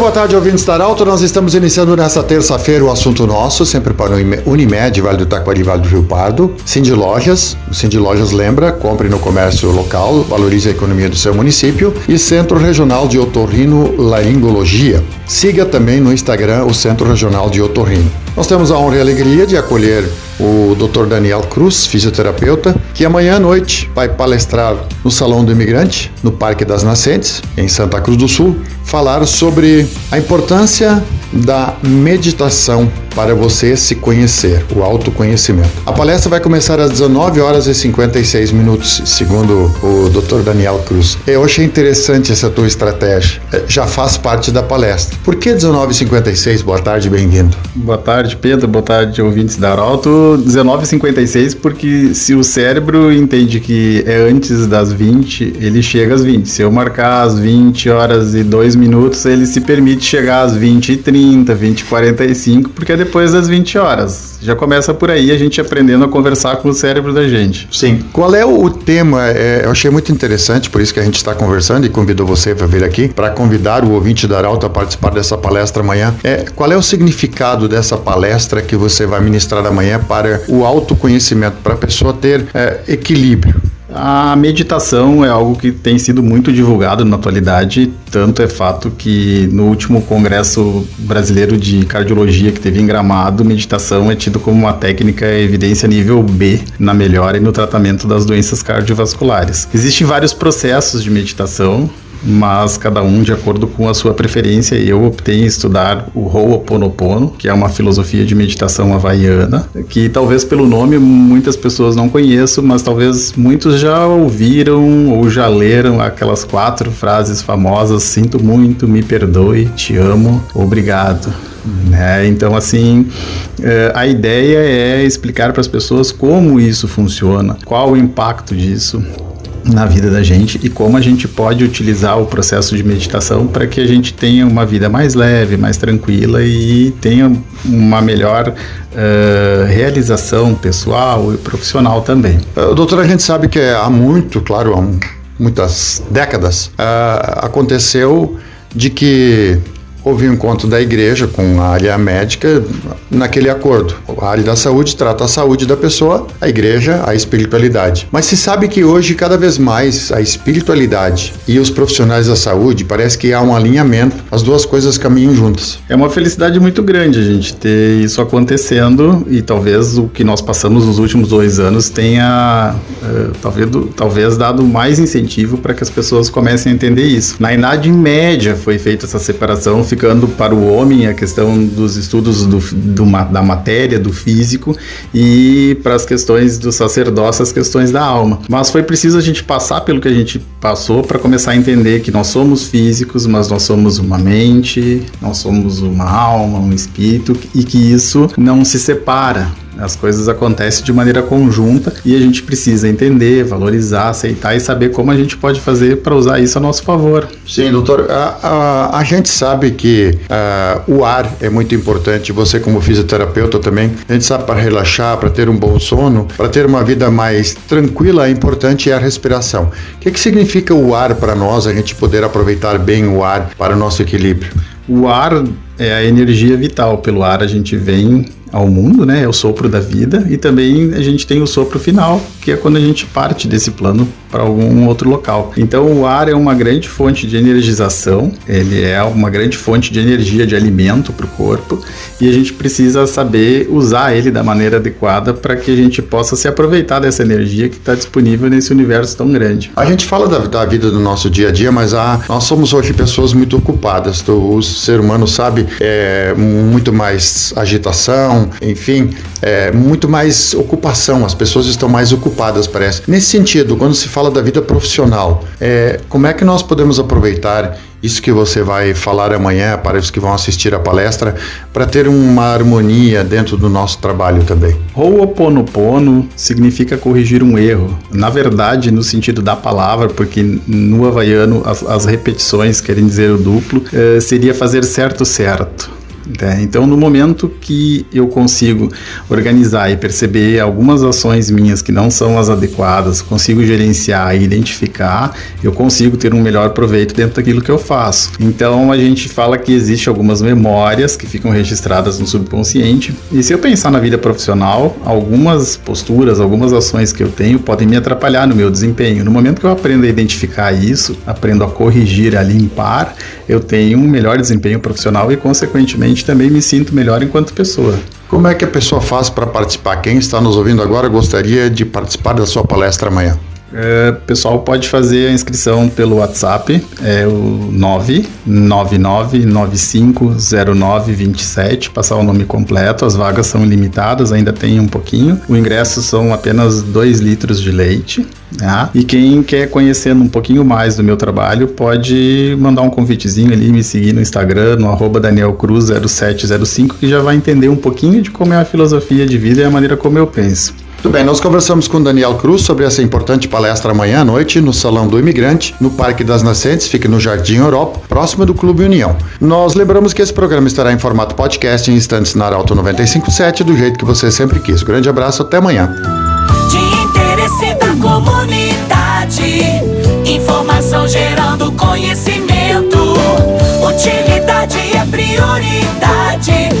Boa tarde, ouvintes da Arauto. Nós estamos iniciando nesta terça-feira o assunto nosso, sempre para o Unimed, Vale do Taquari, Vale do Rio Pardo. Cindy Lojas, o Cindy Lojas lembra, compre no comércio local, valorize a economia do seu município. E Centro Regional de Otorrino Laringologia. Siga também no Instagram o Centro Regional de Otorrino. Nós temos a honra e a alegria de acolher o Dr. Daniel Cruz, fisioterapeuta, que amanhã à noite vai palestrar no Salão do Imigrante, no Parque das Nascentes, em Santa Cruz do Sul, falar sobre a importância da meditação para você se conhecer, o autoconhecimento. A palestra vai começar às 19 horas e 56 minutos, segundo o Dr. Daniel Cruz. Eu achei interessante essa tua estratégia. É, já faz parte da palestra. Por que 19h56? Boa tarde, bem-vindo. Boa tarde, Pedro. Boa tarde, ouvintes da Arauto. 19h56 porque se o cérebro entende que é antes das 20, ele chega às 20. Se eu marcar às 20 horas e 2 minutos, ele se permite chegar às 20 e 30, 20 e 45, porque é depois das 20 horas. Já começa por aí a gente aprendendo a conversar com o cérebro da gente. Sim. Qual é o tema? É, eu achei muito interessante, por isso que a gente está conversando e convidou você para vir aqui, para convidar o ouvinte da Arauto a participar dessa palestra amanhã. É, qual é o significado dessa palestra que você vai ministrar amanhã para o autoconhecimento, para a pessoa ter é, equilíbrio? A meditação é algo que tem sido muito divulgado na atualidade, tanto é fato que no último Congresso Brasileiro de Cardiologia que teve em Gramado, meditação é tido como uma técnica evidência nível B na melhora e no tratamento das doenças cardiovasculares. Existem vários processos de meditação, mas cada um de acordo com a sua preferência. Eu optei em estudar o Ho'oponopono, que é uma filosofia de meditação havaiana, que talvez pelo nome muitas pessoas não conheçam, mas talvez muitos já ouviram ou já leram aquelas quatro frases famosas: sinto muito, me perdoe, te amo, obrigado. Né? Então, assim, eh, a ideia é explicar para as pessoas como isso funciona, qual o impacto disso, na vida da gente e como a gente pode utilizar o processo de meditação para que a gente tenha uma vida mais leve, mais tranquila e tenha uma melhor uh, realização pessoal e profissional também. Uh, doutor, a gente sabe que há muito, claro, há muitas décadas, uh, aconteceu de que houve um encontro da igreja com a área médica naquele acordo. A área da saúde trata a saúde da pessoa, a igreja a espiritualidade. Mas se sabe que hoje cada vez mais a espiritualidade e os profissionais da saúde parece que há um alinhamento, as duas coisas caminham juntas. É uma felicidade muito grande a gente ter isso acontecendo e talvez o que nós passamos nos últimos dois anos tenha uh, talvez, talvez dado mais incentivo para que as pessoas comecem a entender isso. Na Idade Média foi feita essa separação ficando para o homem a questão dos estudos do, do, da matéria, do físico, e para as questões do sacerdócio, as questões da alma. Mas foi preciso a gente passar pelo que a gente passou para começar a entender que nós somos físicos, mas nós somos uma mente, nós somos uma alma, um espírito, e que isso não se separa. As coisas acontecem de maneira conjunta e a gente precisa entender, valorizar, aceitar e saber como a gente pode fazer para usar isso a nosso favor. Sim, doutor. A, a, a gente sabe que uh, o ar é muito importante. Você, como fisioterapeuta, também. A gente sabe para relaxar, para ter um bom sono, para ter uma vida mais tranquila, é importante a respiração. O que, que significa o ar para nós, a gente poder aproveitar bem o ar para o nosso equilíbrio? O ar é a energia vital. Pelo ar a gente vem ao mundo, né? É o sopro da vida e também a gente tem o sopro final, que é quando a gente parte desse plano para algum outro local. Então o ar é uma grande fonte de energização, ele é uma grande fonte de energia, de alimento para o corpo e a gente precisa saber usar ele da maneira adequada para que a gente possa se aproveitar dessa energia que está disponível nesse universo tão grande. A gente fala da, da vida do nosso dia a dia, mas a, nós somos hoje pessoas muito ocupadas. O ser humano sabe é, muito mais agitação, enfim, é, muito mais ocupação. As pessoas estão mais ocupadas, parece. Nesse sentido, quando se fala da vida profissional, é, como é que nós podemos aproveitar isso que você vai falar amanhã para os que vão assistir a palestra, para ter uma harmonia dentro do nosso trabalho também. Ho'oponopono significa corrigir um erro. Na verdade, no sentido da palavra, porque no havaiano as, as repetições querem dizer o duplo, eh, seria fazer certo certo. Né? Então, no momento que eu consigo organizar e perceber algumas ações minhas que não são as adequadas, consigo gerenciar e identificar, eu consigo ter um melhor proveito dentro daquilo que eu faço. Então, a gente fala que existe algumas memórias que ficam registradas no subconsciente. E se eu pensar na vida profissional, algumas posturas, algumas ações que eu tenho podem me atrapalhar no meu desempenho. No momento que eu aprendo a identificar isso, aprendo a corrigir, a limpar, eu tenho um melhor desempenho profissional e, consequentemente, também me sinto melhor enquanto pessoa. Como é que a pessoa faz para participar? Quem está nos ouvindo agora gostaria de participar da sua palestra amanhã? É, pessoal pode fazer a inscrição pelo WhatsApp, é o 999950927, passar o nome completo, as vagas são limitadas, ainda tem um pouquinho. O ingresso são apenas 2 litros de leite. Né? E quem quer conhecer um pouquinho mais do meu trabalho pode mandar um convitezinho ali, me seguir no Instagram, no arroba danielcruz0705, que já vai entender um pouquinho de como é a filosofia de vida e a maneira como eu penso. Muito bem, nós conversamos com Daniel Cruz sobre essa importante palestra amanhã à noite no Salão do Imigrante, no Parque das Nascentes, fica no Jardim Europa, próximo do Clube União. Nós lembramos que esse programa estará em formato podcast em instantes na Arauto 957, do jeito que você sempre quis. Grande abraço, até amanhã. De interesse da comunidade, informação gerando conhecimento, utilidade é prioridade.